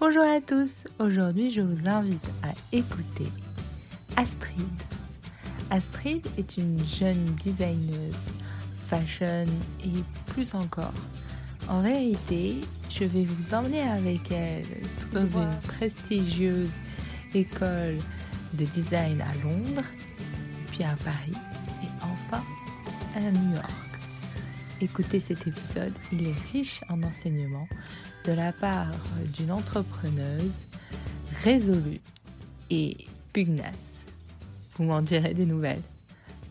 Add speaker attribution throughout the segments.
Speaker 1: Bonjour à tous, aujourd'hui je vous invite à écouter Astrid. Astrid est une jeune designeuse, fashion et plus encore. En réalité, je vais vous emmener avec elle dans une prestigieuse école de design à Londres, puis à Paris et enfin à New York. Écoutez cet épisode, il est riche en enseignements de la part d'une entrepreneuse résolue et pugnace. Vous m'en direz des nouvelles.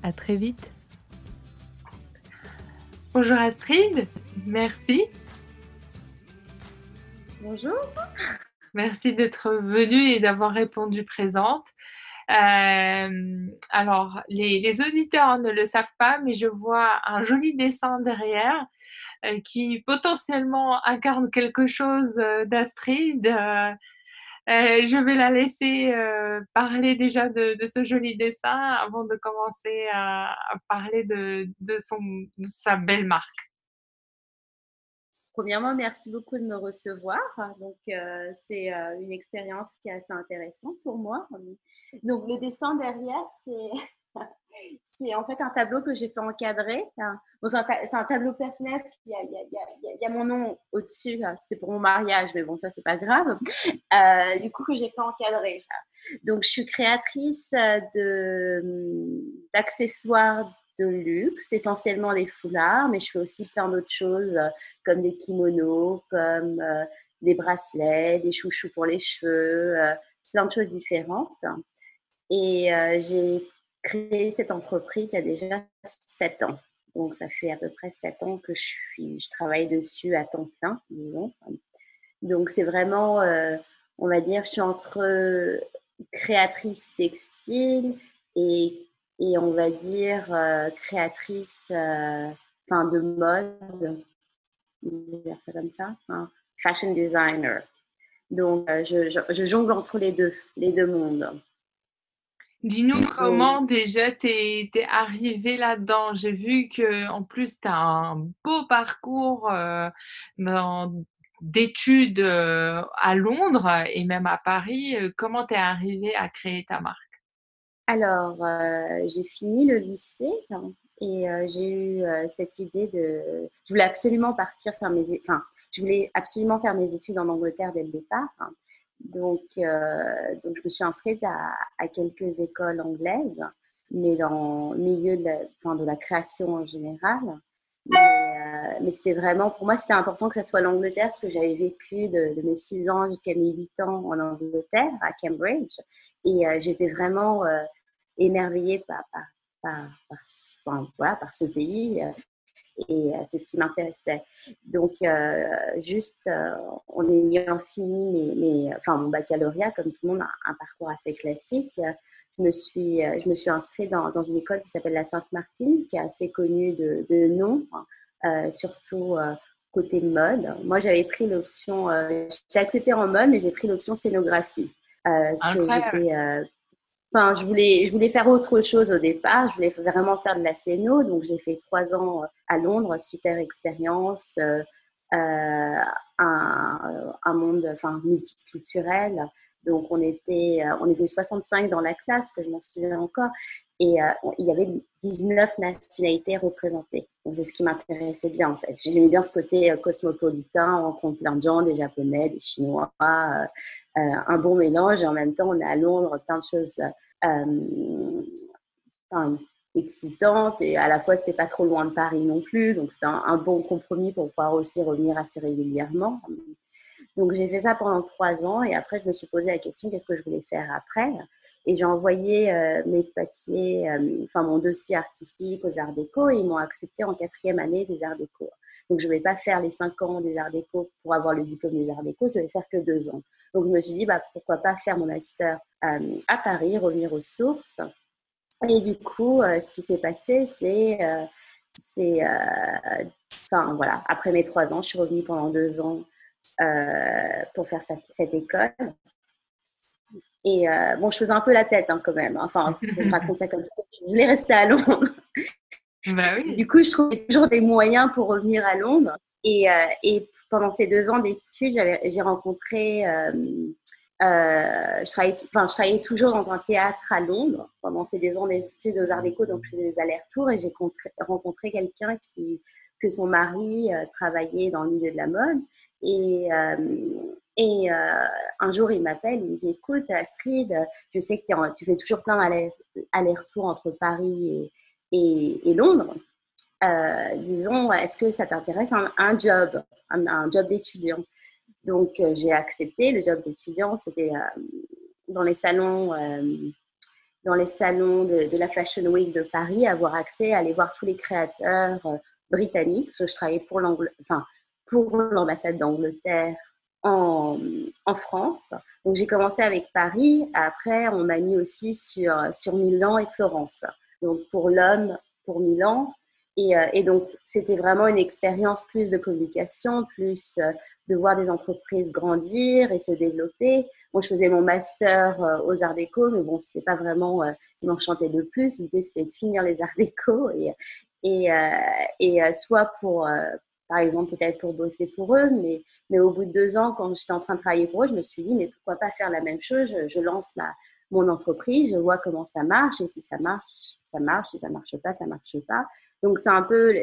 Speaker 1: À très vite. Bonjour Astrid, merci.
Speaker 2: Bonjour.
Speaker 1: Merci d'être venue et d'avoir répondu présente. Euh, alors, les, auditeurs ne le savent pas, mais je vois un joli dessin derrière euh, qui potentiellement incarne quelque chose euh, d'Astrid. je vais la laisser parler déjà de, ce joli dessin avant de commencer à, parler de, de, son, de sa belle marque.
Speaker 2: Premièrement, merci beaucoup de me recevoir. Donc, euh, c'est euh, une expérience qui est assez intéressante pour moi. Donc, le dessin derrière, c'est, c'est en fait un tableau que j'ai fait encadrer. Bon, c'est, un, tableau personnel. Il y a, mon nom au-dessus. C'était pour mon mariage, mais bon, ça, c'est pas grave. Euh, du coup, que j'ai fait encadrer. Donc, je suis créatrice de, d'accessoires de luxe, essentiellement les foulards, mais je fais aussi plein d'autres choses euh, comme des kimonos, comme euh, des bracelets, des chouchous pour les cheveux, euh, plein de choses différentes. Et j'ai créé cette entreprise il y a déjà sept ans. Donc ça fait à peu près sept ans que je, suis, je travaille dessus à temps plein, disons. Donc c'est vraiment, on va dire, je suis entre créatrice textile et et on va dire euh, créatrice euh, enfin de mode, dire ça comme ça, hein, fashion designer. Donc euh, je, je, jongle entre les deux, les deux mondes.
Speaker 1: Dis-nous comment déjà tu es, arrivée là-dedans. J'ai vu que en plus tu as un beau parcours d'études à Londres et même à Paris. Comment tu es arrivée à créer ta marque?
Speaker 2: Alors, euh, j'ai fini le lycée hein, et euh, j'ai eu euh, cette idée de. Je voulais absolument partir faire mes. Enfin, je voulais absolument faire mes études en Angleterre dès le départ. Hein. Donc, donc, je me suis inscrite à, quelques écoles anglaises, mais dans le milieu de la, enfin, de la création en général. Mais, c'était vraiment, pour moi, c'était important que ça soit l'Angleterre, parce que j'avais vécu de, de, mes 6 ans jusqu'à mes 8 ans en Angleterre, à Cambridge. Et j'étais vraiment émerveillée par, par, par, voilà, par ce pays. Euh, et euh, c'est ce qui m'intéressait. Donc, euh, juste en ayant fini mes, mes, enfin, mon baccalauréat, comme tout le monde, un, un parcours assez classique, je me suis, je me suis inscrite dans, dans une école qui s'appelle la Sainte-Martine, qui est assez connue de, de nom, surtout côté mode. Moi, j'avais pris l'option, j'étais acceptée en mode, mais j'ai pris l'option scénographie. parce que j'étais Enfin, je voulais, je voulais faire autre chose au départ. Je voulais vraiment faire de la scéno. Donc, j'ai fait trois ans euh, à Londres, super expérience, euh, euh, un, un, monde enfin, multiculturel. Donc, on était, on était 65 dans la classe, que je m'en souviens encore. Et euh, il y avait 19 nationalités représentées. Donc, c'est ce qui m'intéressait bien, en fait. J'aimais bien ce côté euh, cosmopolitain, on rencontre plein de gens, des Japonais, des Chinois, euh, un bon mélange. Et en même temps, on est à Londres, plein de choses excitantes. Et à la fois, c'était pas trop loin de Paris non plus. Donc, c'était un, bon compromis pour pouvoir aussi revenir assez régulièrement. Donc j'ai fait ça pendant trois ans et après je me suis posé la question qu'est-ce que je voulais faire après? Et j'ai envoyé euh, mes papiers, euh, enfin mon dossier artistique aux Arts Déco et ils m'ont accepté en quatrième année des Arts Déco. Donc je ne vais pas faire les cinq ans des Arts Déco pour avoir le diplôme des Arts Déco, je vais faire que deux ans. Donc je me suis dit bah pourquoi pas faire mon master euh, à Paris, revenir aux sources. Et du coup ce qui s'est passé c'est c'est enfin voilà après mes trois ans je suis revenue pendant deux ans pour faire cette, école. Et euh, bon, je faisais un peu la tête hein, quand même. Enfin, je raconte ça comme ça. Je voulais rester à Londres. Bah oui. Du coup, je trouvais toujours des moyens pour revenir à Londres. Et, et pendant ces deux ans d'études, j'ai rencontré euh, je, travaillais, enfin, je travaillais toujours dans un théâtre à Londres pendant ces deux ans d'études aux Arts Déco, donc je faisais des allers-retours et j'ai rencontré quelqu'un qui, que son mari euh, travaillait dans le milieu de la mode. Et, euh, et un jour, il m'appelle, il me dit Écoute, Astrid, je sais que tu fais toujours plein d'allers-retours entre Paris et, Londres. disons, est-ce que ça t'intéresse un, job, un job d'étudiant? Donc, euh, j'ai accepté le job d'étudiant. C'était euh, dans les salons, euh, dans les salons de, la Fashion Week de Paris, avoir accès aller voir tous les créateurs britanniques. Parce que je travaillais pour enfin, pour l'ambassade d'Angleterre en, France. Donc, j'ai commencé avec Paris. Après, on m'a mis aussi sur, sur Milan et Florence. Donc, pour l'homme, pour Milan, euh, et, donc, c'était vraiment une expérience plus de communication, plus euh, de voir des entreprises grandir et se développer. Moi, je faisais mon master euh, aux arts déco, mais bon, c'était pas vraiment ce qui m'enchantait le plus. L'idée, c'était de finir les arts déco et, et, et soit pour, par exemple, peut-être pour bosser pour eux, mais, mais au bout de deux ans, quand j'étais en train de travailler pour eux, je me suis dit, mais pourquoi pas faire la même chose? Je, lance ma, mon entreprise, je vois comment ça marche, et si ça marche, ça marche, si ça marche pas, ça marche pas. Donc, c'est un peu.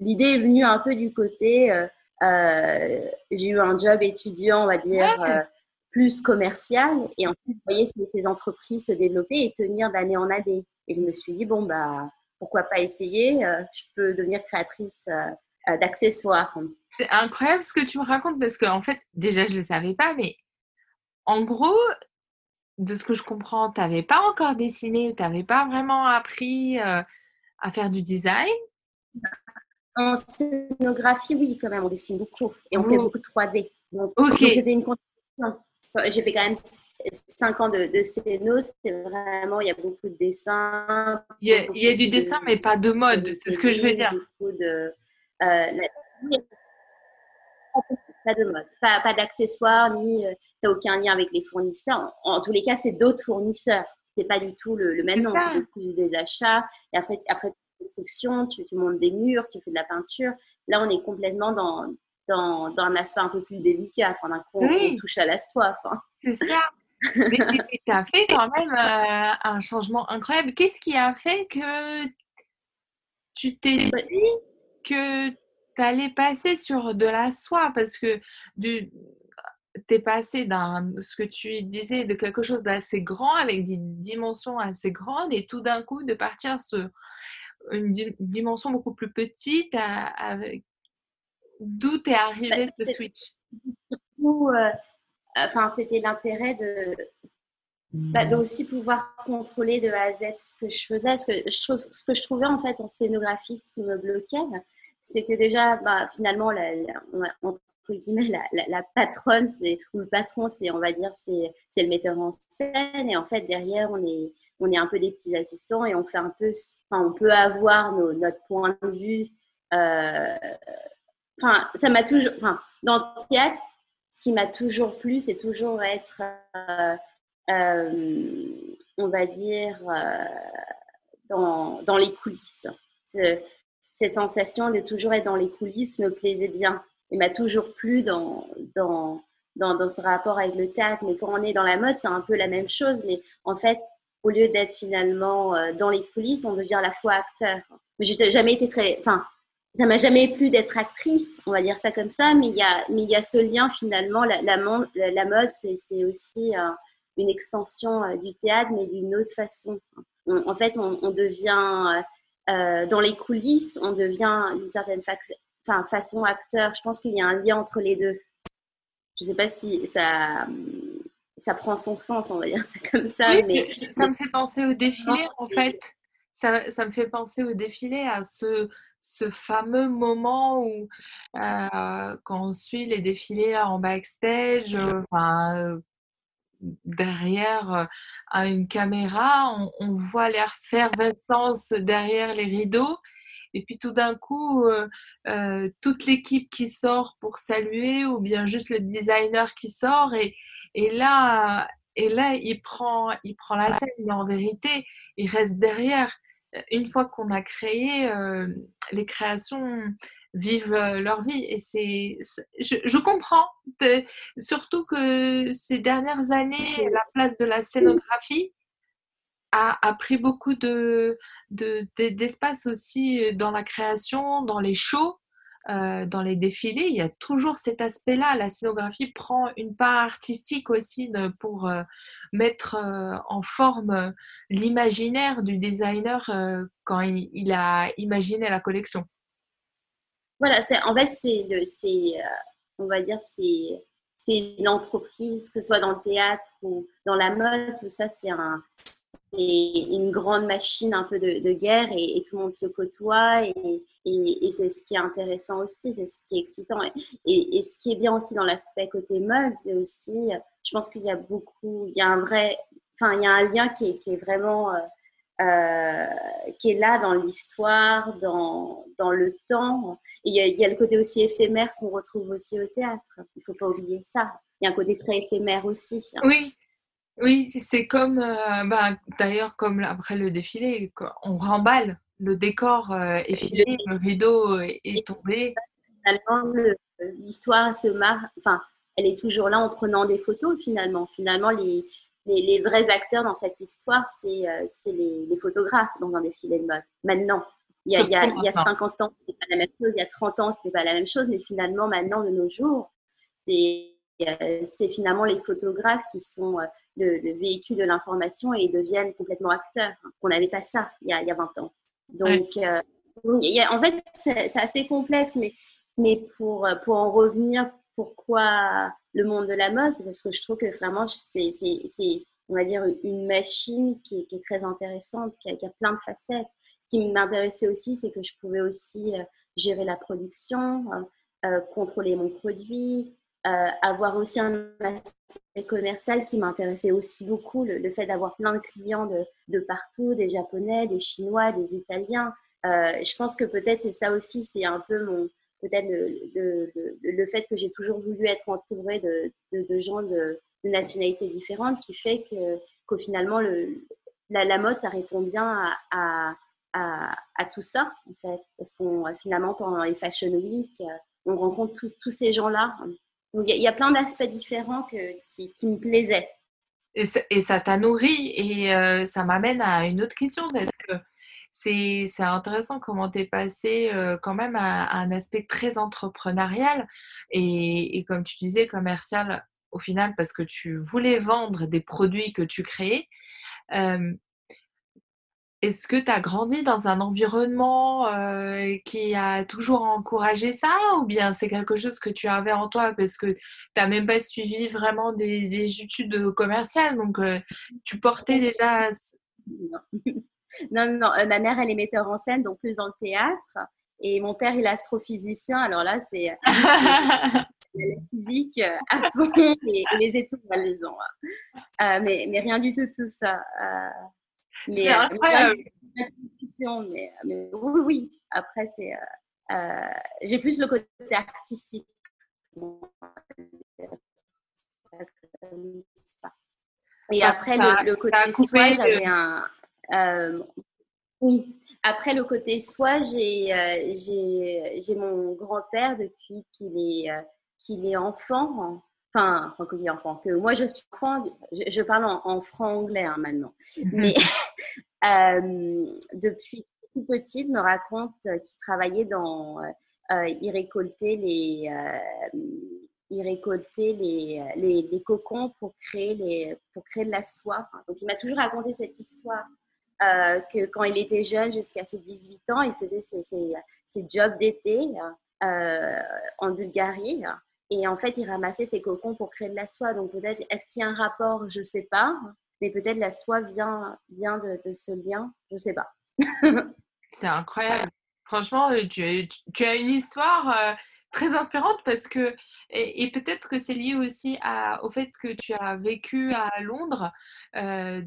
Speaker 2: L'idée est venue un peu du côté. Euh, euh, j'ai eu un job étudiant, on va dire, euh, plus commercial. Et ensuite, vous voyez ces entreprises se développer et tenir d'année en année. Et je me suis dit, bon, bah, pourquoi pas essayer Je peux devenir créatrice d'accessoires.
Speaker 1: C'est incroyable ce que tu me racontes parce que, en fait, déjà, je ne le savais pas, mais en gros, de ce que je comprends, tu n'avais pas encore dessiné, tu n'avais pas vraiment appris à faire du design?
Speaker 2: En scénographie, oui, quand même, on dessine beaucoup et on fait beaucoup de 3D. Donc, c'était une compétition. J'ai fait quand même 5 ans de, de scéno, c'est vraiment, il y a beaucoup de dessins.
Speaker 1: Il y a, il y a du dessin, mais pas de mode, c'est ce que je veux dire.
Speaker 2: de, euh, pas de mode, pas, pas d'accessoires, ni euh, tu n'as aucun lien avec les fournisseurs. En, en tous les cas, c'est d'autres fournisseurs c'est pas du tout le, même nom, c'est plus des achats. Et après, après construction, tu, tu montes des murs, tu fais de la peinture. Là, on est complètement dans, dans, dans un aspect un peu plus délicat. Enfin, d'un coup, on touche à la soif. Hein.
Speaker 1: C'est ça. Mais tu as fait quand même euh, un changement incroyable. Qu'est-ce qui a fait que tu t'es dit que tu allais passer sur de la soie? Parce que du, tu es passé dans ce que tu disais de quelque chose d'assez grand avec des dimensions assez grandes et tout d'un coup de partir sur une dimension beaucoup plus petite avec d'où t'es arrivé bah, ce switch?
Speaker 2: Euh, enfin c'était l'intérêt de bah, aussi pouvoir contrôler de A à Z ce que je faisais ce que je trouve ce que je trouvais en fait en scénographie ce qui me bloquait c'est que déjà bah, finalement la, la, la, patronne, c'est, ou le patron, c'est, on va dire, c'est, c'est le metteur en scène. Et en fait, derrière, on est, on est un peu des petits assistants et on fait un peu, enfin, on peut avoir notre point de vue. Euh, enfin, ça m'a toujours, enfin, dans le théâtre, ce qui m'a toujours plu, c'est toujours être, euh, euh, on va dire, dans, dans les coulisses. Cette sensation de toujours être dans les coulisses me plaisait bien il m'a toujours plu dans, dans, dans, ce rapport avec le théâtre. Mais quand on est dans la mode, c'est un peu la même chose. Mais en fait, au lieu d'être finalement euh, dans les coulisses, on devient à la fois acteur. Mais j'ai jamais été très, enfin, ça m'a jamais plu d'être actrice, on va dire ça comme ça. Mais il y a, mais il y a ce lien finalement. La, la, la mode, c'est aussi euh, une extension euh, du théâtre, mais d'une autre façon. en fait, on, on devient dans les coulisses, on devient d'une certaine façon acteur. Je pense qu'il y a un lien entre les deux. Je ne sais pas si ça, ça prend son sens, on va dire ça comme ça. mais
Speaker 1: ça me fait penser au défilé, en fait. Ça, ça, me fait penser au défilé, à ce, ce fameux moment où, euh, quand on suit les défilés en backstage, derrière euh, une caméra, on, on voit l'effervescence derrière les rideaux et puis tout d'un coup, euh, toute l'équipe qui sort pour saluer, ou bien juste le designer qui sort, et, là, prend, il prend la scène, mais en vérité, il reste derrière. Une fois qu'on a créé, euh, les créations vivent leur vie. Et c'est, je, comprends, surtout que ces dernières années, la place de la scénographie a, pris beaucoup de, d'espace aussi dans la création, dans les shows. Euh, dans les défilés, il y a toujours cet aspect-là. La scénographie prend une part artistique aussi pour euh, mettre euh, en forme l'imaginaire du designer quand il, a imaginé la collection.
Speaker 2: Voilà, en fait, c'est, on va dire, c'est, c'est une entreprise, que ce soit dans le théâtre ou dans la mode, tout ça, c'est un, une grande machine un peu de, guerre et, tout le monde se côtoie et, c'est ce qui est intéressant aussi, c'est ce qui est excitant. Et, ce qui est bien aussi dans l'aspect côté mode, c'est aussi, je pense qu'il y a beaucoup, il y a un vrai, enfin, il y a un lien qui est, vraiment, euh, euh, qui est là dans l'histoire, dans, dans le temps. Il y, a, le côté aussi éphémère qu'on retrouve aussi au théâtre. Il ne faut pas oublier ça. Il y a un côté très éphémère aussi.
Speaker 1: Oui, oui, c'est comme, euh, bah, d'ailleurs, comme après le défilé, on remballe, le décor euh, est filé, le rideau est, tombé.
Speaker 2: Finalement, l'histoire se marre, enfin, elle est toujours là en prenant des photos finalement. Finalement, les, les, vrais acteurs dans cette histoire, c'est euh, les, les, photographes dans un défilé de mode. Maintenant, il y a, il y a, il y a 50 ans, ce pas la même chose, il y a 30 ans, ce n'est pas la même chose, mais finalement, maintenant, de nos jours, c'est finalement les photographes qui sont le, véhicule de l'information et ils deviennent complètement acteurs. On n'avait pas ça il y, a, il y a 20 ans. Donc, euh, en fait, c'est assez complexe, mais, mais pour, pour en revenir, pourquoi le monde de la mode C'est parce que je trouve que vraiment, c'est, on va dire, une machine qui est, très intéressante, qui a, qui a, plein de facettes. Ce qui m'intéressait aussi, c'est que je pouvais aussi euh, gérer la production, euh, contrôler mon produit, euh, avoir aussi un aspect commercial qui m'intéressait aussi beaucoup, le, fait d'avoir plein de clients de, de, partout, des Japonais, des Chinois, des Italiens. Euh, je pense que peut-être c'est ça aussi, c'est un peu mon, peut-être le, le, le, fait que j'ai toujours voulu être entourée de, de gens de, nationalités différentes qui fait que qu'au finalement le, la, la, mode ça répond bien à, à, à, tout ça en fait parce qu'on finalement pendant les Fashion Week on rencontre tous ces gens là il y, a plein d'aspects différents qui, me plaisaient.
Speaker 1: Et, ça t'a nourri et euh, ça m'amène à une autre question parce que c'est intéressant comment tu es passé euh, quand même à, un aspect très entrepreneurial et, comme tu disais, commercial au final parce que tu voulais vendre des produits que tu créais. Euh, est-ce que tu as grandi dans un environnement euh, qui a toujours encouragé ça ou bien c'est quelque chose que tu avais en toi parce que tu n'as même pas suivi vraiment des, études commerciales donc euh, tu portais déjà...
Speaker 2: Non, non, non. Euh, ma mère elle est metteur en scène donc plus dans le théâtre et mon père il est astrophysicien alors là c'est la physique à fond et, les étoiles les ont. Hein. mais, mais rien du tout tout ça.
Speaker 1: Mais, euh,
Speaker 2: mais, mais, oui, oui. Après, c'est, euh, euh, j'ai plus le côté artistique. Et après, le, côté soi, j'avais un. oui. Après, le côté soi, j'ai, j'ai, j'ai mon grand-père depuis qu'il est, qu'il est enfant enfin, il enfant, que moi je suis enfant, je, parle en, franc-anglais hein, maintenant, mhm. mais euh, depuis tout petite, me raconte qu'il travaillait dans, euh, euh, il récoltait les, il récoltait les, les, les, cocons pour créer, les, pour créer de la soie. Donc il m'a toujours raconté cette histoire. que quand il était jeune, jusqu'à ses 18 ans, il faisait ses, ses, ses jobs d'été en Bulgarie. Et en fait, il ramassait ses cocons pour créer de la soie. Donc peut-être, est-ce qu'il y a un rapport? Je ne sais pas. Mais peut-être la soie vient, vient de, ce lien. Je ne sais pas.
Speaker 1: C'est incroyable. Franchement, euh, tu, tu, as une histoire euh, très inspirante parce que, et, peut-être que c'est lié aussi à, au fait que tu as vécu à Londres. Euh,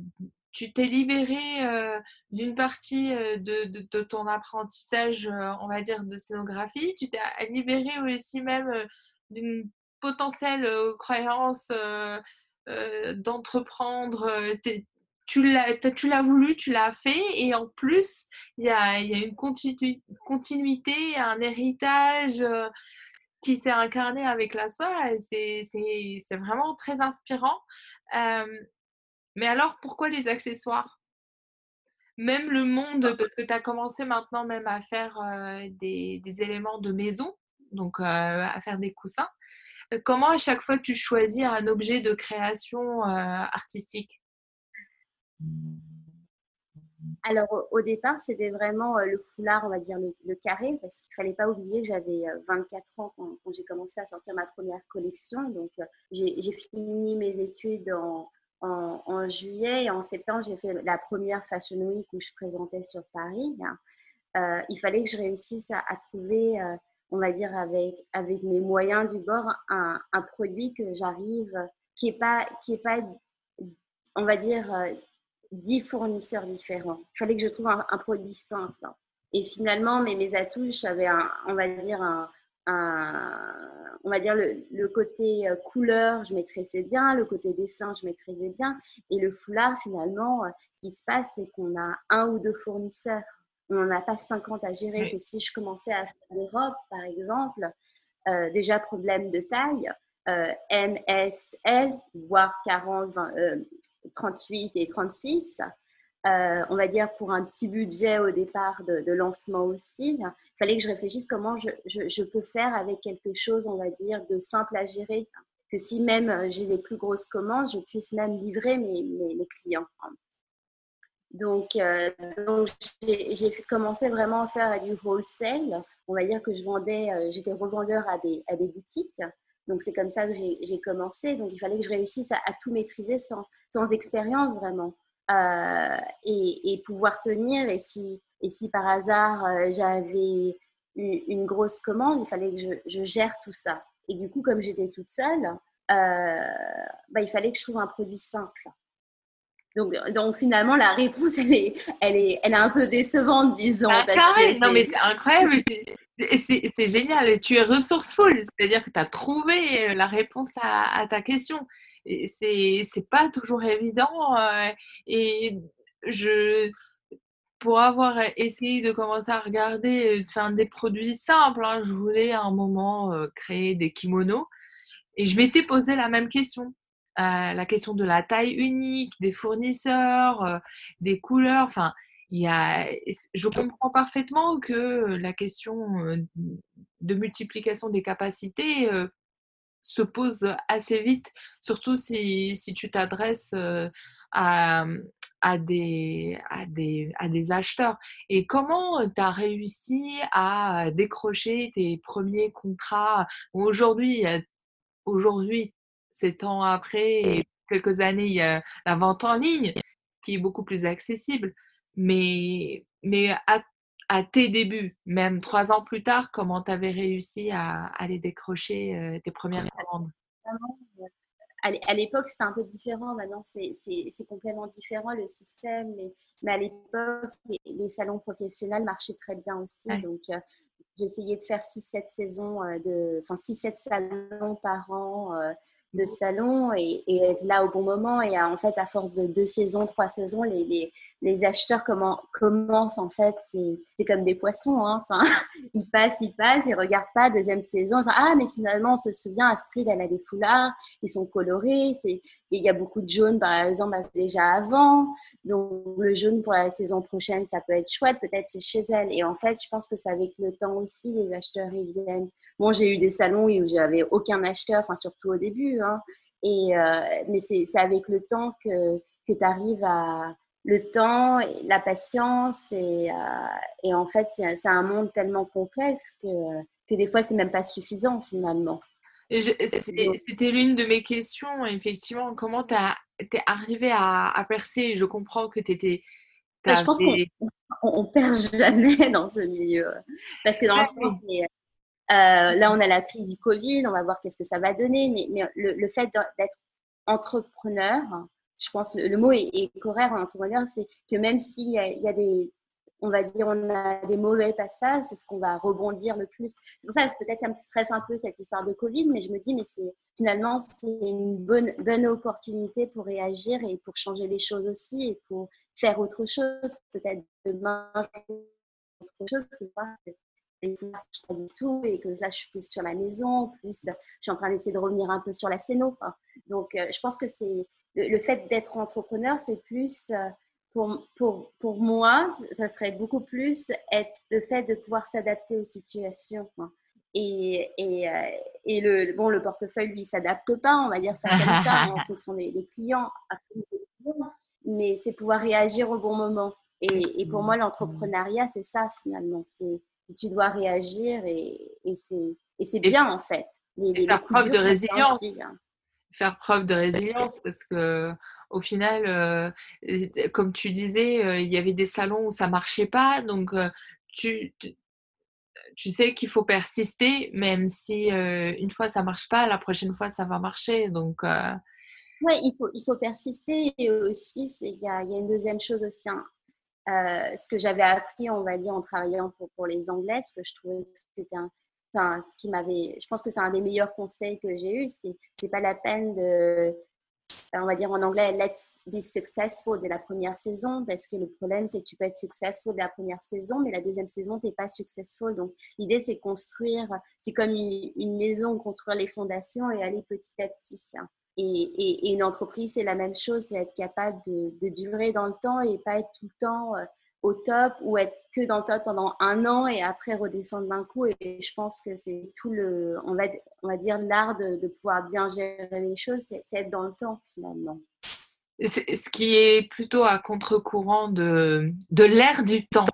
Speaker 1: tu t'es libéré d'une partie de, de, de, ton apprentissage, on va dire, de scénographie. Tu t'es libéré aussi même d'une potentielle croyance d'entreprendre tu l'as voulu, tu l'as fait, et en plus, il y a, y a, une continuité, un héritage euh, qui s'est incarné avec la soie. C'est vraiment très inspirant. Euh, mais alors, pourquoi les accessoires? Même le monde, parce que tu as commencé maintenant même à faire euh, des, des, éléments de maison, donc à faire des coussins. Comment à chaque fois tu choisis un objet de création artistique?
Speaker 2: Alors, au départ, c'était vraiment euh, le foulard, on va dire le, carré, parce qu'il ne fallait pas oublier que j'avais 24 euh, ans quand, j'ai commencé à sortir ma première collection. Donc, euh, j'ai fini mes études en, en, juillet et en septembre, j'ai fait la première Fashion Week où je présentais sur Paris. il fallait que je réussisse à, trouver, on va dire, avec, avec mes moyens du bord, un, un produit que j'arrive, qui n'est pas, qui est pas, on va dire, dix fournisseurs différents. Il fallait que je trouve un, produit simple. Et finalement, mes, mes atouts, j'avais, un, on va dire, un, on va dire le, côté euh, couleur, je maîtrisais bien, le côté dessin, je maîtrisais bien. Et le foulard, finalement, euh, ce qui se passe, c'est qu'on a un ou deux fournisseurs. On n'en a pas 50 à gérer. Que si je commençais à faire des robes, par exemple, euh, déjà problème de taille, euh, NSL, voire 40, 38 et 36. Euh, on va dire pour un petit budget au départ de, lancement aussi, il fallait que je réfléchisse comment je, peux faire avec quelque chose, on va dire, de simple à gérer, que si même euh, j'ai des plus grosses commandes, je puisse même livrer mes, mes, clients. Donc, euh, donc j'ai commencé vraiment à faire du wholesale. On va dire que je vendais, j'étais revendeur à des, boutiques. Donc, c'est comme ça que j'ai commencé. Donc, il fallait que je réussisse à, tout maîtriser sans, expérience vraiment. Euh, et, pouvoir tenir. Et si, et par hasard euh, j'avais une, grosse commande, il fallait que je, gère tout ça. Et du coup, comme j'étais toute seule, euh, bah, il fallait que je trouve un produit simple. Donc, donc finalement, la réponse, elle est, elle est, elle est un peu décevante, disons.
Speaker 1: Ah, parce non, mais c'est incroyable. C'est génial. Tu es resourceful, c'est-à-dire que tu as trouvé la réponse à, ta question. C'est pas toujours évident. Euh, et je, pour avoir essayé de commencer à regarder enfin, des produits simples, hein, je voulais à un moment euh, créer des kimonos. Et je m'étais posé la même question. Euh, la question de la taille unique, des fournisseurs, des couleurs. Enfin, il y a, je comprends parfaitement que la question de multiplication des capacités se pose assez vite, surtout si, si tu t'adresses à, à, des, à, des, à des acheteurs. Et comment tu as réussi à décrocher tes premiers contrats? Aujourd'hui, aujourd'hui, sept ans après, quelques années, il y a la vente en ligne qui est beaucoup plus accessible. Mais, mais à, à tes débuts, même trois ans plus tard, comment tu avais réussi à aller décrocher euh, tes premières commandes?
Speaker 2: À l'époque, c'était un peu différent. Maintenant, c'est complètement différent le système. Mais, mais à l'époque, les, salons professionnels marchaient très bien aussi. Donc, euh, j'essayais de faire 6-7 saisons, euh, enfin 6-7 salons par an de salon et, être là au bon moment. Et en fait, à force de deux saisons, trois saisons, les, les, acheteurs comment, commencent en fait, c'est comme des poissons. Hein. Enfin, ils passent, ils passent, ils regardent pas. Deuxième saison, ah mais finalement, on se souvient, Astrid, elle a des foulards, ils sont colorés. Il y a beaucoup de jaune, par exemple, déjà avant. Donc le jaune pour la saison prochaine, ça peut être chouette. Peut-être c'est chez elle. Et en fait, je pense que c'est avec le temps aussi, les acheteurs ils viennent. Bon, j'ai eu des salons où j'avais aucun acheteur, enfin surtout au début. Hein. Et, euh, mais c'est avec le temps que, que tu arrives à le temps, la patience. Et, euh, et en fait, c'est un monde tellement complexe que, que des fois, c'est même pas suffisant finalement.
Speaker 1: C'était l'une de mes questions, effectivement. Comment tu es arrivé à, à, percer? Je comprends que tu étais.
Speaker 2: Je pense qu'on ne perd jamais dans ce milieu. Parce que dans le sens, là, on a la crise du Covid, on va voir qu'est-ce que ça va donner. Mais, mais le, fait d'être entrepreneur, je pense le, le mot est, est, correct en entrepreneur, c'est que même s'il y, y, a des on va dire, on a des mauvais passages, c'est ce qu'on va rebondir le plus. C'est pour ça que peut-être ça me stresse un peu cette histoire de Covid, mais je me dis, mais c'est finalement, c'est une bonne, bonne opportunité pour réagir et pour changer les choses aussi et pour faire autre chose. Peut-être demain, autre chose que moi, pas du tout et que là je suis plus sur la maison, plus je suis en train d'essayer de revenir un peu sur la scéno. Donc euh, je pense que c'est le, fait d'être entrepreneur, c'est plus euh, pour, pour, pour, moi, ça serait beaucoup plus être le fait de pouvoir s'adapter aux situations. Et, et, euh, et, le, bon, le portefeuille, lui, s'adapte pas, on va dire ça comme ça, en fonction des, clients. Mais c'est pouvoir réagir au bon moment. Et, et pour moi, l'entrepreneuriat, c'est ça finalement. C'est tu dois réagir et, et c'est bien en fait.
Speaker 1: Les, faire preuve de résilience. Hein. Faire preuve de résilience parce que au final, euh, comme tu disais, euh, il y avait des salons où ça marchait pas, donc euh, tu, tu sais qu'il faut persister, même si une fois ça marche pas, la prochaine fois ça va marcher. Donc
Speaker 2: oui, il faut, il faut persister. Et aussi, il y a, y a, une deuxième chose aussi hein. Euh, ce que j'avais appris, on va dire, en travaillant pour, les Anglais, ce que je trouvais que c'était un, enfin, ce qui m'avait, je pense que c'est un des meilleurs conseils que j'ai eu, c'est, c'est pas la peine de, on va dire en anglais, let's be successful de la première saison, parce que le problème, c'est que tu peux être successful de la première saison, mais la deuxième saison, tu n'es pas successful. Donc, l'idée, c'est construire, c'est comme une, une, maison, construire les fondations et aller petit à petit. Et, une entreprise, c'est la même chose, c'est être capable de, durer dans le temps et pas être tout le temps euh, au top ou être que dans le top pendant un an et après redescendre d'un coup. Et je pense que c'est tout le, on va, on va dire, l'art de, pouvoir bien gérer les choses, c'est être dans le temps finalement.
Speaker 1: Ce qui est plutôt à contre-courant de, de l'ère du temps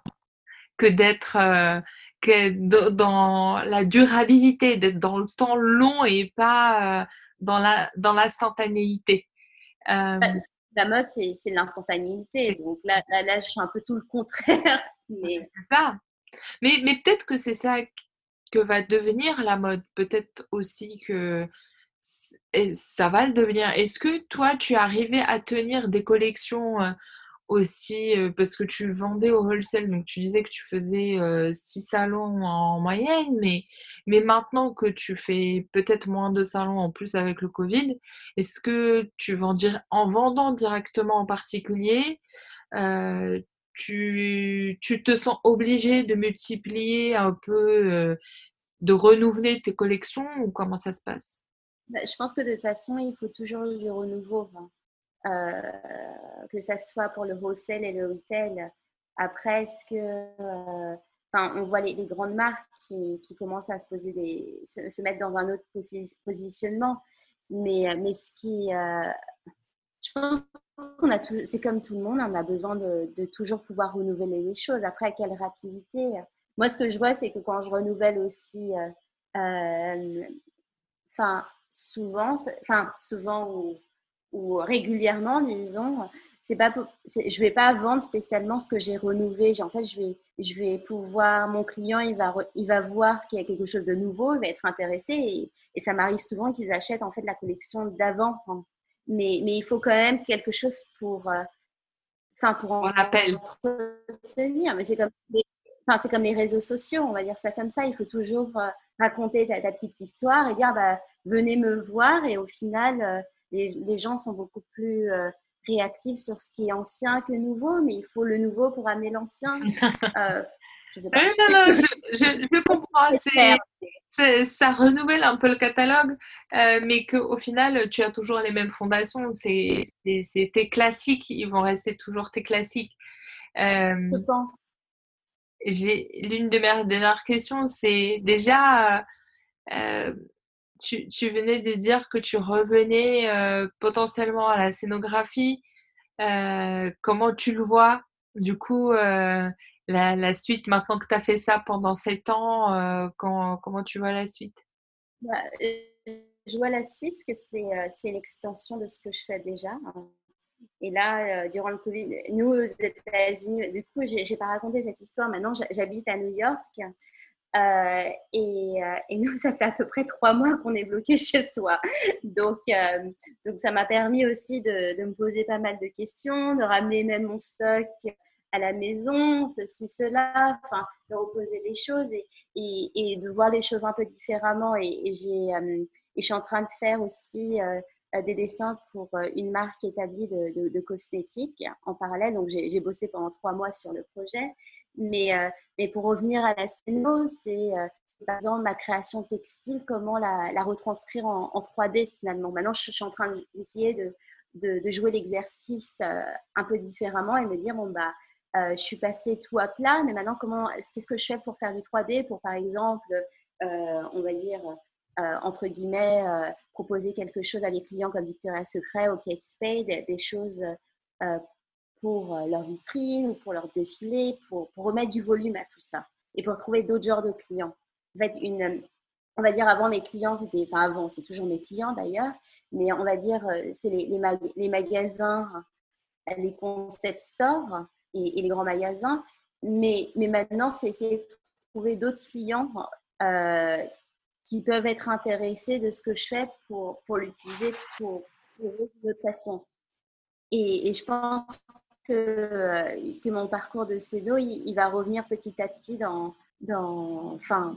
Speaker 1: que d'être euh, que dans la durabilité, d'être dans le temps long et pas euh, dans la dans l'instantanéité.
Speaker 2: Euh, bah, la mode, c'est l'instantanéité. Donc là, là, je suis un peu tout le contraire.
Speaker 1: Mais... C'est ça. Mais, mais peut-être que c'est ça que va devenir la mode. Peut-être aussi que ça va le devenir. Est-ce que toi, tu arrivais à tenir des collections euh, aussi parce que tu vendais au wholesale, donc tu disais que tu faisais six salons en moyenne, mais, mais maintenant que tu fais peut-être moins de salons en plus avec le Covid, est-ce que tu vends en vendant directement en particulier, tu, tu, te sens obligé de multiplier un peu, de renouveler tes collections ou comment ça se passe?
Speaker 2: Bah, Je pense que de toute façon, il faut toujours du renouveau. Hein. Euh, que ça soit pour le wholesale et le retail. Après, est-ce que, euh, enfin, on voit les, grandes marques qui, qui, commencent à se poser des, se, mettre dans un autre positionnement, mais, mais ce qui, euh, je pense qu'on a c'est comme tout le monde, on a besoin de, de, toujours pouvoir renouveler les choses. Après, à quelle rapidité? Moi, ce que je vois, c'est que quand je renouvelle aussi, enfin, souvent, enfin, souvent ou régulièrement, disons, c'est pas, je vais pas vendre spécialement ce que j'ai renouvelé. En fait, je vais, je vais pouvoir, mon client, il va, il va voir qu'il y a quelque chose de nouveau, il va être intéressé et, ça m'arrive souvent qu'ils achètent en fait la collection d'avant. Hein. Mais, mais il faut quand même quelque chose pour, euh, enfin, pour
Speaker 1: en, entretenir.
Speaker 2: Mais c'est comme, enfin, c'est comme les réseaux sociaux, on va dire ça comme ça. Il faut toujours euh, raconter ta, petite histoire et dire, bah, venez me voir et au final, euh, les, gens sont beaucoup plus euh, réactifs sur ce qui est ancien que nouveau, mais il faut le nouveau pour amener l'ancien.
Speaker 1: Euh, je sais pas. non, non, je, comprends. ça renouvelle un peu le catalogue, euh, mais qu'au final, tu as toujours les mêmes fondations. C'est tes classiques, ils vont rester toujours tes classiques.
Speaker 2: je pense.
Speaker 1: L'une de mes dernières questions, c'est déjà, tu, venais de dire que tu revenais euh, potentiellement à la scénographie. Euh, comment tu le vois Du coup, euh, la, suite, maintenant que tu as fait ça pendant sept ans, comment tu vois la suite?
Speaker 2: Bah, Je vois la suite que c'est l'extension de ce que je fais déjà. Et là, durant le Covid, nous aux États-Unis, du coup, j'ai pas raconté cette histoire. Maintenant, j'habite à New York. Euh, et, euh, nous, ça fait à peu près trois mois qu'on est bloqué chez soi. Donc, euh, donc ça m'a permis aussi de, de, me poser pas mal de questions, de ramener même mon stock à la maison, ceci, cela, enfin, de reposer les choses et, et, de voir les choses un peu différemment. Et, je suis en train de faire aussi des dessins pour une marque établie de, de, cosmétiques en parallèle. Donc, j'ai, bossé pendant trois mois sur le projet. Mais, mais pour revenir à la scéno, c'est, par exemple ma création textile, comment la, retranscrire en, en, 3D finalement. Maintenant, je, suis en train d'essayer de, de, jouer l'exercice euh, un peu différemment et me dire bon bah euh, je suis passée tout à plat, mais maintenant comment qu'est-ce que je fais pour faire du 3D pour par exemple euh, on va dire entre guillemets proposer quelque chose à des clients comme Victoria's Secret ou Kate Spade, des, choses pour leur vitrine ou pour leur défilé, pour, pour, remettre du volume à tout ça et pour trouver d'autres genres de clients. En fait, une, on va dire avant mes clients, c'était, enfin avant, c'est toujours mes clients d'ailleurs, mais on va dire euh, c'est les, les, magasins, les concept stores et, les grands magasins. Mais, mais maintenant, c'est essayer de trouver d'autres clients euh, qui peuvent être intéressés de ce que je fais pour, pour l'utiliser pour, d'autres façons. Et, je pense que, euh, que mon parcours de CEDO, il, va revenir petit à petit dans, dans enfin,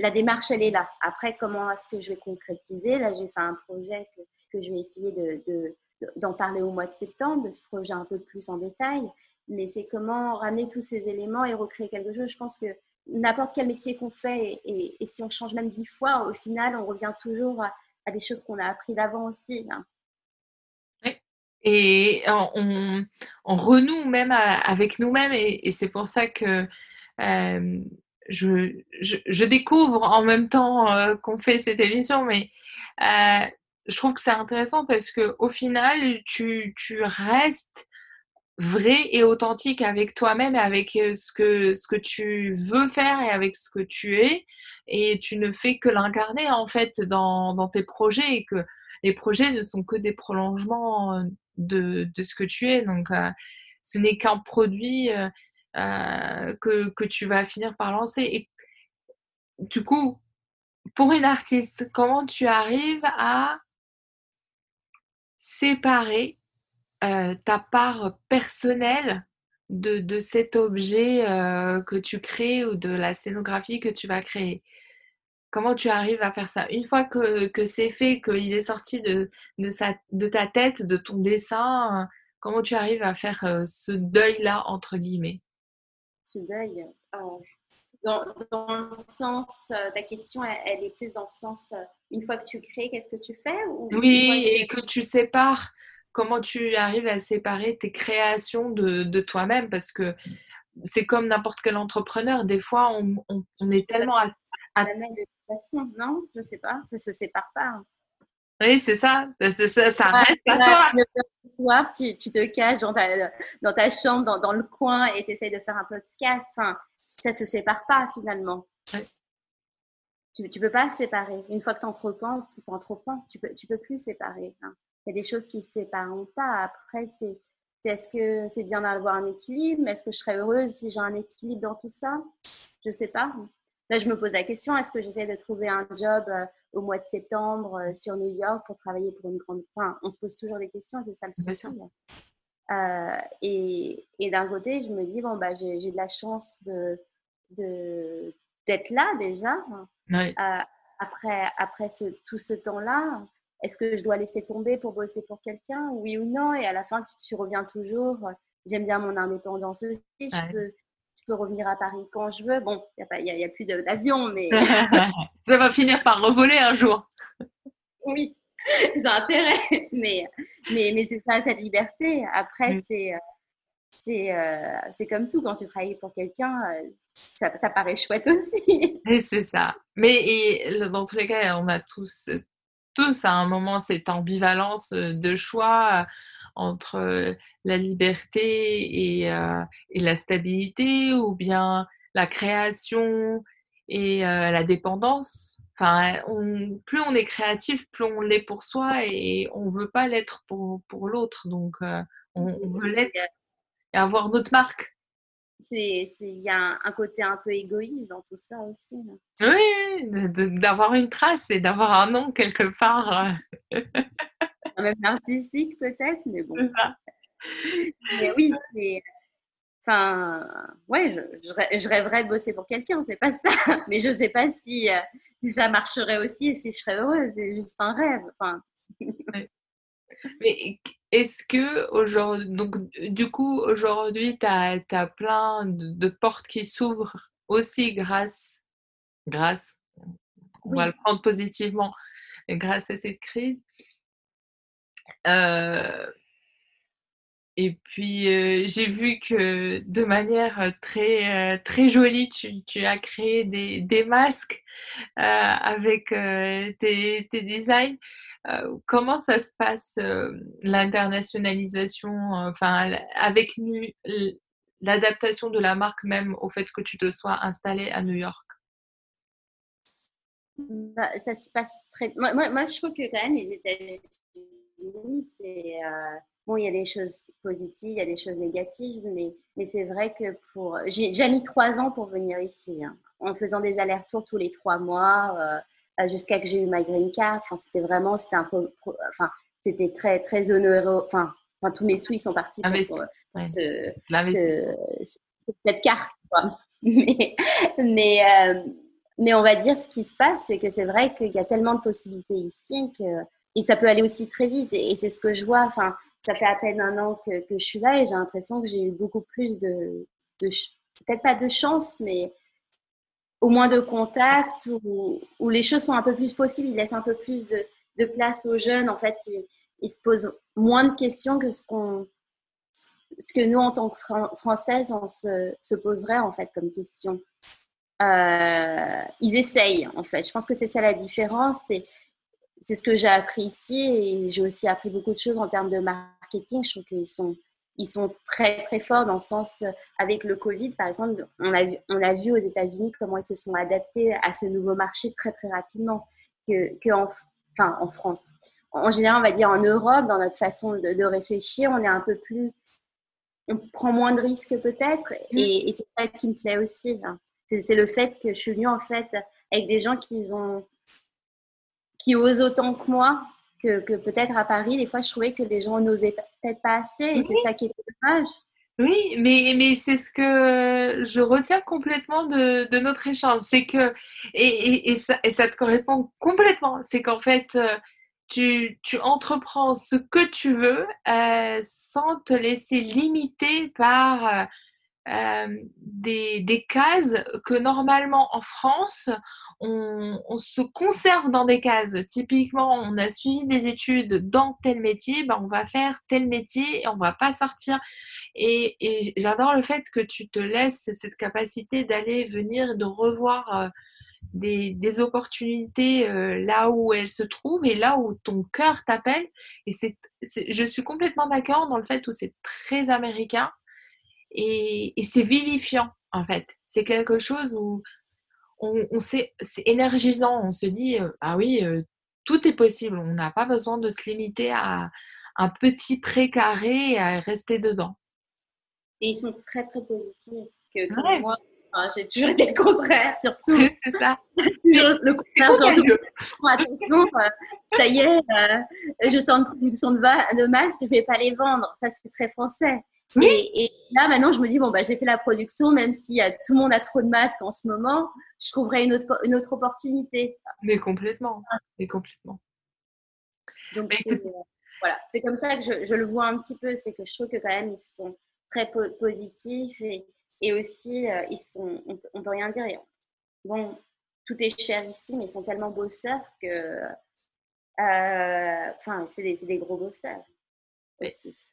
Speaker 2: la démarche, elle est là. Après, comment est-ce que je vais concrétiser? Là, j'ai fait un projet que, je vais essayer de, d'en parler au mois de septembre, de ce projet un peu plus en détail. Mais c'est comment ramener tous ces éléments et recréer quelque chose. Je pense que n'importe quel métier qu'on fait, et, et, si on change même dix fois, au final, on revient toujours à, des choses qu'on a appris d'avant aussi. Hein.
Speaker 1: Et on, renoue même avec nous-mêmes. Et, c'est pour ça que euh, je, je, découvre en même temps euh, qu'on fait cette émission, mais euh, je trouve que c'est intéressant parce que au final, tu, tu restes vrai et authentique avec toi-même et avec ce que, ce que tu veux faire et avec ce que tu es. Et tu ne fais que l'incarner en fait dans, dans tes projets et que les projets ne sont que des prolongements de, de ce que tu es. Donc, ce n'est qu'un produit euh, que, que, tu vas finir par lancer. Et du coup, pour une artiste, comment tu arrives à séparer euh, ta part personnelle de, de cet objet euh, que tu crées ou de la scénographie que tu vas créer? Comment tu arrives à faire ça? Une fois que, que c'est fait, qu'il est sorti de, de, sa, de ta tête, de ton dessin, comment tu arrives à faire ce deuil-là, entre guillemets?
Speaker 2: Ce deuil. Euh, dans, dans, le sens, euh, ta question, elle, est plus dans le sens, euh, une fois que tu crées, qu'est-ce que tu fais?
Speaker 1: Oui, et que tu sépares, comment tu arrives à séparer tes créations de, de toi-même, parce que c'est comme n'importe quel entrepreneur, des fois, on, on, est tellement... À,
Speaker 2: à... façon, non? Je ne sais pas, ça ne se sépare pas. Hein.
Speaker 1: Oui, c'est ça. Ça, ça reste à toi.
Speaker 2: Le soir, tu, tu, te caches dans ta, dans ta chambre, dans, dans le coin et tu essayes de faire un podcast. Enfin, ça ne se sépare pas finalement. Tu ne peux pas séparer. Une fois que tu entreprends, tu t'entreprends. Tu peux, tu peux plus séparer. Hein. Il y a des choses qui ne se séparent pas. Après, c'est est-ce que c'est bien d'avoir un équilibre? Est-ce que je serais heureuse si j'ai un équilibre dans tout ça? Je ne sais pas. Là, je me pose la question, est-ce que j'essaie de trouver un job euh, au mois de septembre euh, sur New York pour travailler pour une grande... Enfin, on se pose toujours des questions, c'est ça le souci. Euh, et, et d'un côté, je me dis, bon, bah, j'ai de la chance de d'être là déjà. après après ce, tout ce temps-là, est-ce que je dois laisser tomber pour bosser pour quelqu'un, oui ou non? Et à la fin, tu, reviens toujours. J'aime bien mon indépendance aussi. Je peux peux revenir à Paris quand je veux. Bon, il n'y a, a, plus d'avion, mais.
Speaker 1: ça va finir par revoler un jour.
Speaker 2: oui, c'est intérêt. Mais, mais, mais c'est ça, cette liberté. Après, c'est. C'est, euh, c'est comme tout, quand tu travailles pour quelqu'un, euh, ça, ça, paraît chouette aussi.
Speaker 1: Et c'est ça. Mais et, dans tous les cas, on a tous, tous à un moment cette ambivalence de choix entre la liberté et, et, la stabilité ou bien la création et la dépendance? Enfin, plus on est créatif, plus on l'est pour soi et on veut pas l'être pour, pour l'autre. Donc, on, veut l'être et avoir notre marque.
Speaker 2: Il y a un, côté un peu égoïste dans tout ça aussi.
Speaker 1: Oui, d'avoir une trace et d'avoir un nom quelque part.
Speaker 2: Même narcissique peut-être, mais bon. mais oui, Enfin, ouais, je, je, rêverais de bosser pour quelqu'un, c'est pas ça. Mais je sais pas si, euh, si ça marcherait aussi et si je serais heureuse. C'est juste un rêve. Enfin.
Speaker 1: Mais est-ce que aujourd'hui, donc du coup, aujourd'hui, tu as, as, plein de, portes qui s'ouvrent aussi grâce, grâce, on va le prendre positivement, grâce à cette crise. Euh, et puis, euh, j'ai vu que de manière très, euh, très jolie, tu, as créé des, des masques avec tes, tes, designs. comment ça se passe, l'internationalisation, enfin, avec l'adaptation de la marque même au fait que tu te sois installée à New York?
Speaker 2: Bah, Ça se passe très... Moi, moi, moi, je trouve que quand même les États-Unis, c'est Bon, il y a des choses positives, il y a des choses négatives, mais, mais c'est vrai que pour. J'ai déjà mis trois ans pour venir ici, hein, en faisant des allers-retours tous les trois mois, euh, jusqu'à que j'ai eu ma green card. Enfin, c'était vraiment. C'était un Enfin, c'était très, très onéreux. Enfin, enfin, tous mes sous, ils sont partis pour, cette carte. Mais, mais, euh, mais on va dire ce qui se passe, c'est que c'est vrai qu'il y a tellement de possibilités ici que. Et ça peut aller aussi très vite. Et, c'est ce que je vois. Enfin, ça fait à peine un an que, je suis là et j'ai l'impression que j'ai eu beaucoup plus de, peut-être pas de chance, mais au moins de contact où, où, les choses sont un peu plus possibles. Ils laissent un peu plus de, place aux jeunes. En fait, ils, se posent moins de questions que ce qu'on ce que nous, en tant que Françaises, on se, se poserait en fait comme question. Euh, ils essayent en fait. Je pense que c'est ça la différence. C'est ce que j'ai appris ici et j'ai aussi appris beaucoup de choses en termes de marketing. Je trouve qu'ils sont, ils sont très, très forts dans le sens, avec le Covid, par exemple, on a vu, on a vu aux États-Unis comment ils se sont adaptés à ce nouveau marché très, très rapidement que, que en, enfin, en France. En général, on va dire en Europe, dans notre façon de, réfléchir, on est un peu plus, on prend moins de risques peut-être mmh. et, c'est ça qui me plaît aussi. Hein. C'est le fait que je suis venue en fait avec des gens qui ont qui osent autant que moi, que, que peut-être à Paris, des fois, je trouvais que les gens n'osaient peut-être pas assez, et c'est ça qui est dommage.
Speaker 1: Oui, mais, mais c'est ce que je retiens complètement de, de notre échange. C'est que, et, et, ça, et, ça, te correspond complètement, c'est qu'en fait, euh, tu, tu, entreprends ce que tu veux euh, sans te laisser limiter par euh des, des, cases que normalement en France, on, se conserve dans des cases. Typiquement, on a suivi des études dans tel métier, ben on va faire tel métier et on va pas sortir. Et, j'adore le fait que tu te laisses cette capacité d'aller venir, de revoir euh, des, opportunités euh, là où elles se trouvent et là où ton cœur t'appelle. Et c'est, je suis complètement d'accord dans le fait où c'est très américain et, et c'est vivifiant en fait. C'est quelque chose où on, c'est énergisant. On se dit, euh, ah oui, euh, tout est possible. On n'a pas besoin de se limiter à un petit précaré et à rester dedans.
Speaker 2: Et ils sont très, très positifs. Que, moi, j'ai toujours été le contraire, surtout.
Speaker 1: c'est ça.
Speaker 2: le contraire, attention, euh, ça y est, je sens une production de, de masques, je ne vais pas les vendre. Ça, c'est très français. Et, là, maintenant, je me dis, bon, bah, j'ai fait la production, même si tout le monde a trop de masques en ce moment, je trouverai une autre, une autre opportunité.
Speaker 1: Mais complètement. Mais complètement.
Speaker 2: Donc, c'est, voilà. c'est comme ça que je, je, le vois un petit peu. C'est que je trouve que quand même, ils sont très positifs et, et aussi, euh, ils sont, on, ne peut rien dire. bon, tout est cher ici, mais ils sont tellement bosseurs que. Euh, enfin, c'est des, des, gros bosseurs aussi.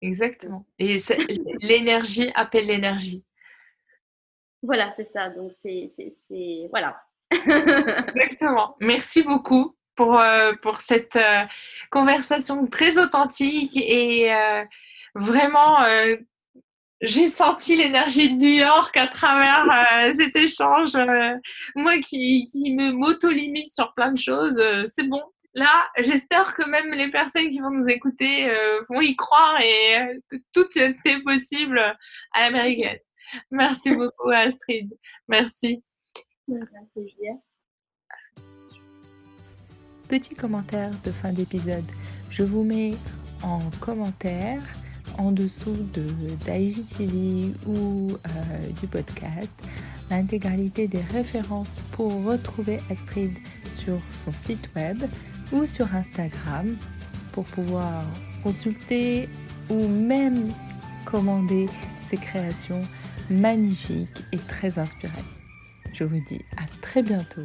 Speaker 1: Exactement. Et l'énergie appelle l'énergie.
Speaker 2: Voilà, c'est ça. Donc, c'est. Voilà.
Speaker 1: Exactement. Merci beaucoup pour, euh, pour cette euh, conversation très authentique et euh, vraiment. j'ai senti l'énergie de New York à travers cet échange. moi qui, qui me m'auto-limite sur plein de choses, c'est bon, là, j'espère que même les personnes qui vont nous écouter euh, vont y croire et euh, que tout est possible à l'américaine. Merci beaucoup, Astrid. Merci. Petit commentaire de fin d'épisode. Je vous mets en commentaire en dessous de d'IGTV ou euh, du podcast l'intégralité des références pour retrouver Astrid sur son site web ou sur Instagram pour pouvoir consulter ou même commander ses créations magnifiques et très inspirées. Je vous dis à très bientôt